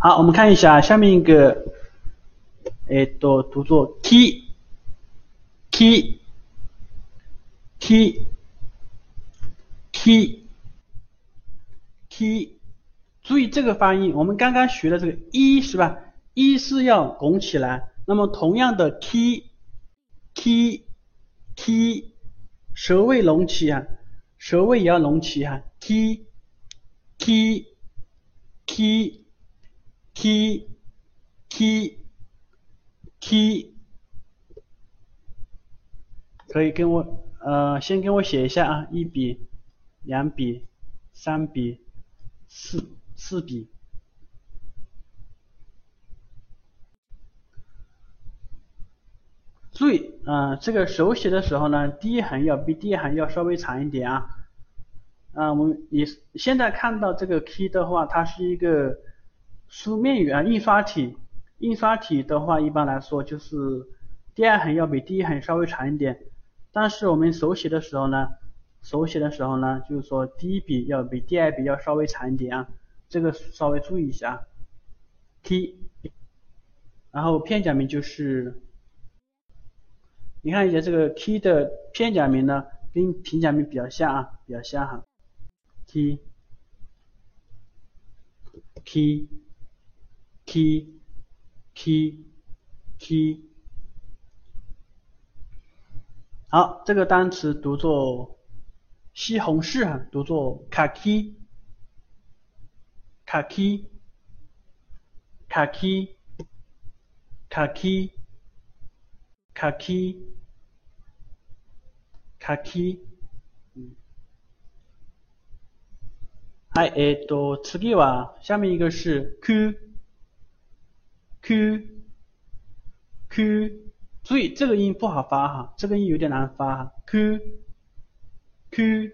好，我们看一下下面一个，哎，读读作 key key key key key，注意这个发音，我们刚刚学的这个一是吧？一是要拱起来，那么同样的 key key key，舌位隆起啊，舌位也要隆起哈，key key key。T t t，可以跟我呃先跟我写一下啊，一笔、两笔、三笔、四四笔。注意啊，这个手写的时候呢，第一横要比第二横要稍微长一点啊。啊，我们你现在看到这个 key 的话，它是一个。书面语啊，印刷体，印刷体的话，一般来说就是第二横要比第一横稍微长一点，但是我们手写的时候呢，手写的时候呢，就是说第一笔要比第二笔要稍微长一点啊，这个稍微注意一下。T，然后片假名就是，你看一下这个 T 的片假名呢，跟平假名比较像啊，比较像哈。T，T。t t t，好，这个单词读作西红柿哈，读作卡基，卡基，卡基，卡基，卡基，卡基，嗯，はい、えっと次は下面一个是 q。 q q，注意这个音不好发哈，这个音有点难发哈。q q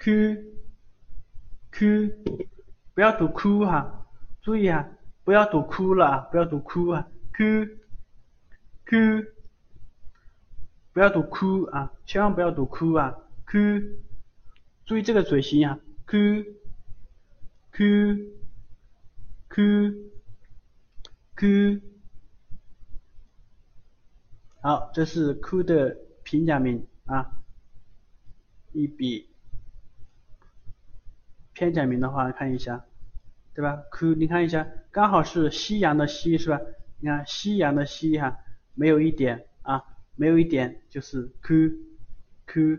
q q，不要读哭哈，注意啊，不要读哭了，不要读哭啊。q q，不要读哭啊，千万不要读哭啊。q，注意这个嘴型啊。q q q。q，好，这是 q 的平假名啊，一笔，片假名的话看一下，对吧？q 你看一下，刚好是夕阳的夕是吧？你看夕阳的夕哈，没有一点啊，没有一点就是 q，q，q。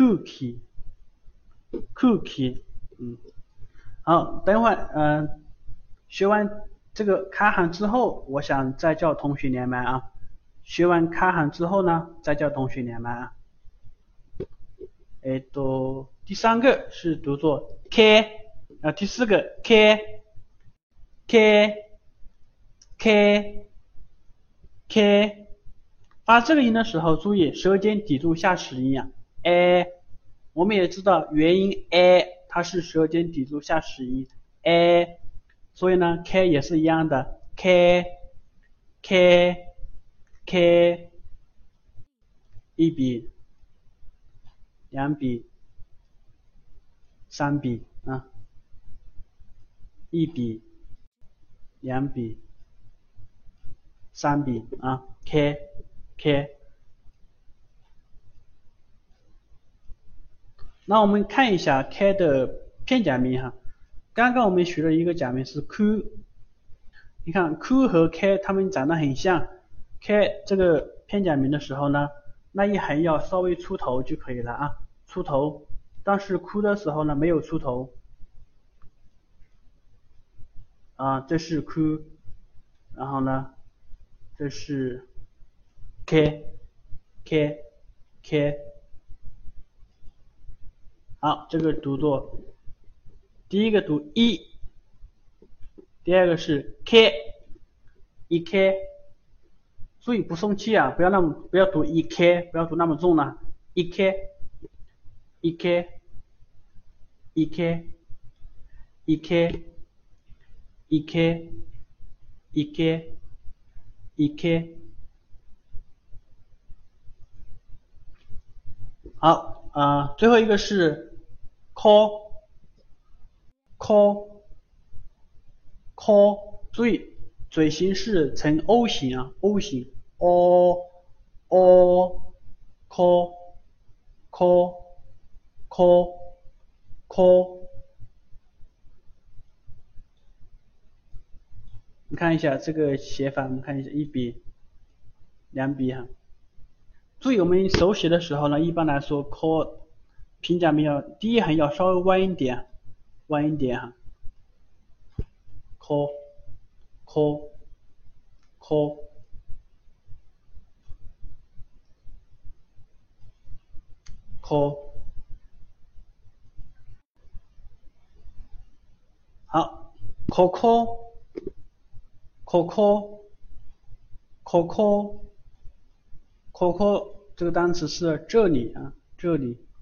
cookie，cookie，嗯，好，等会儿，嗯，学完这个开行之后，我想再叫同学连麦啊。学完开行之后呢，再叫同学连麦啊。哎，读第三个是读作 k，啊，第四个 k，k，k，k，发这个音的时候，注意舌尖抵住下齿音啊。a，我们也知道元音 a 它是舌尖抵住下齿音 a，所以呢 k 也是一样的 k k k，一笔，两笔，三笔啊，一笔，两笔，三笔啊 k k。那我们看一下 k 的片假名哈，刚刚我们学了一个假名是 q，你看 q 和 k 它们长得很像，k 这个片假名的时候呢，那一横要稍微出头就可以了啊，出头，但是 q 的时候呢没有出头，啊这是 q，然后呢这是 k k k，好，这个读作第一个读一，第二个是 k，一 k，注意不送气啊，不要那么不要读一 k，不要读那么重了，一 k，一 k，一 k，一 k，一 k，一 k，一 k。好啊，最后一个是 call call call，注意嘴型是呈 O 型啊，O 型，o o call call call call，你看一下这个写法，我们看一下一笔两笔哈。注意，我们手写的时候呢，一般来说，call 平假名要第一横要稍微弯一点，弯一点哈。call call call call 好，call call call call call call Coco 这个单词是这里啊，这里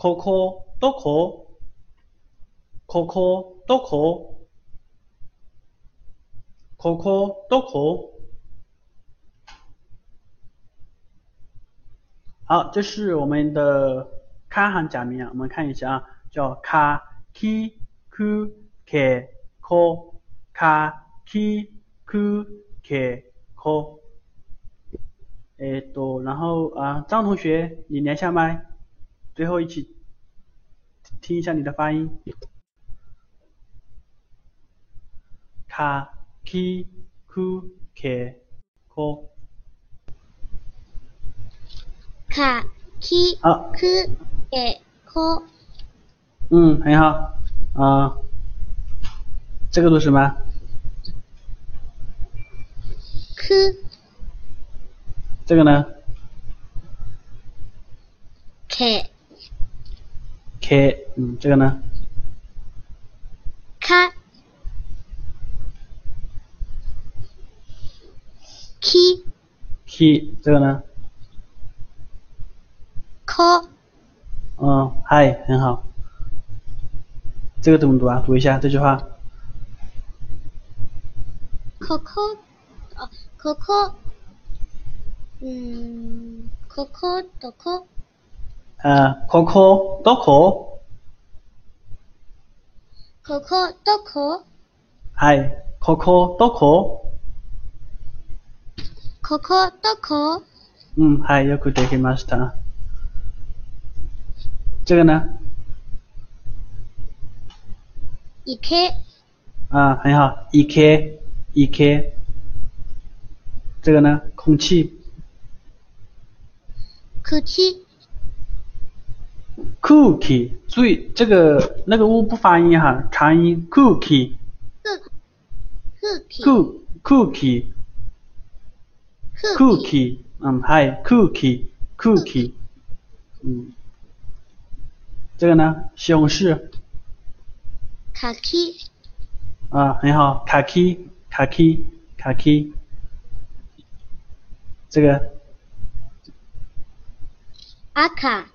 ，Coco 多可，Coco 多可，Coco 多可。好，这是我们的卡行假名啊，我们看一下啊，叫卡 ki ku ke ko 卡 ki ku ke ko。哎，多，然后啊，张同学，你连下麦，最后一起听一下你的发音。卡 ki ku ke ko。卡 ki ku ke ko。嗯，很好，啊，这个读什么？ku。这个呢？k k 嗯，这个呢开 k k 这个呢？k 嗯，嗨，很好。这个怎么读啊？读一下这句话。coco 啊，coco。嗯あここ、どこ？ここ、どこ？はい。ここ、どこ？ここ、どこ？うん、はい。よくできました。这个呢行け。啊，很好。行け、行け。这个呢空气。空气。，cookie，注意这个那个 u 不发音哈，长音 cookie，cookie，cookie，cookie，嗯，嗨，cookie，cookie，嗯，这个呢，西红柿，卡其，啊，很好，卡其，卡其，卡其，这个。阿卡，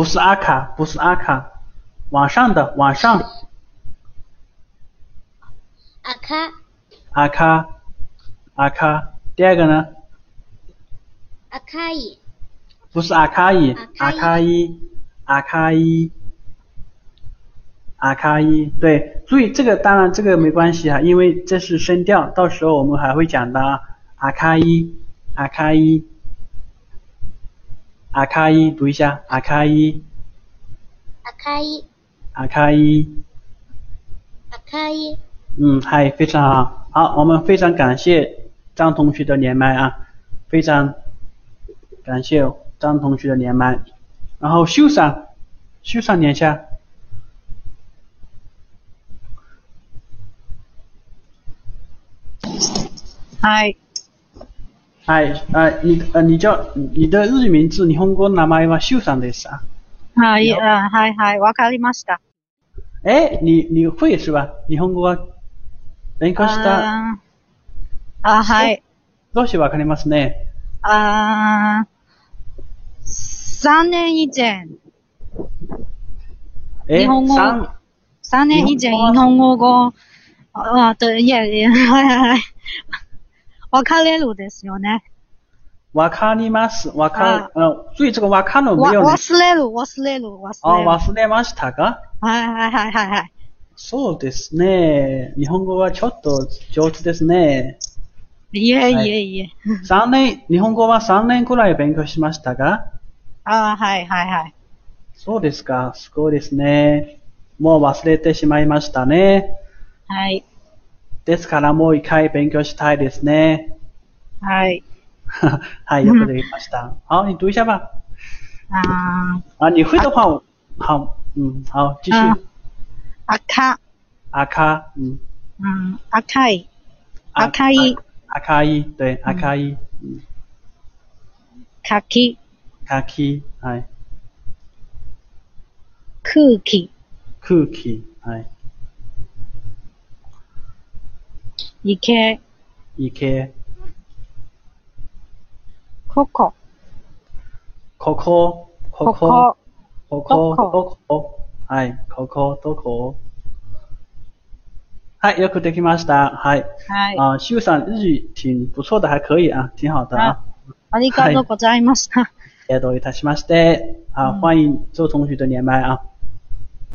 不是阿卡，不是阿卡，往上的，往上。阿卡，阿卡，阿卡，第二个呢？阿卡伊，不是阿卡伊，阿卡伊，阿卡伊，阿卡伊，对，注意这个，当然这个没关系啊，因为这是声调，到时候我们还会讲的。阿卡伊，阿卡伊。阿卡伊读一下，阿卡伊，阿卡伊、阿卡伊。阿卡伊、嗯，嗨，非常好。好，我们非常感谢张同学的连麦啊，非常感谢张同学的连麦。然后秀上，秀上连下。はい。嗨，呃，你呃，你叫你的日语名字日本語の名前は秀さんです啊。はい、あはい、はい、わかりました。哎，你你会是吧？日本語は勉強した？あはい。少しわかりますね。あー3年以前、え、日本語三？3年以前、日本語語、あ、对、いやいや、はいはいはい。わかれるですよね。わかります。わかあ、呃，所以这个わかるわ、没有呢。忘れる、忘れる、忘あ、れる。忘れましたか？はいはいはいはいはい。そうですね。日本語はちょっと上手ですね。いえはいいえいえ。3年、日本語は3年くらい勉強しましたが？あーはいはいはい。そうですか。すごいですね。もう忘れてしまいましたね。はい。ですからもう一回勉強したいですね。はい。はい、よくできました。好，你读一下吧。あー。啊，你会的话，我好，嗯，好，继续。あ赤、赤，嗯，うん、赤い、あ赤い、赤い，对，赤い，嗯，柿、カキ、はい、空気、空気、はい、池、池、ここ、こ。こ、こ。こ、こ。こ、こ。こ、どどこ、はい、ここ、どこ。はい、よくできました。はい。はい。啊，秀さん日语挺不错的，还可以啊，挺好的啊。ありがとうございました。えど ういた。しまして。啊，嗯欢迎周同学的连麦啊。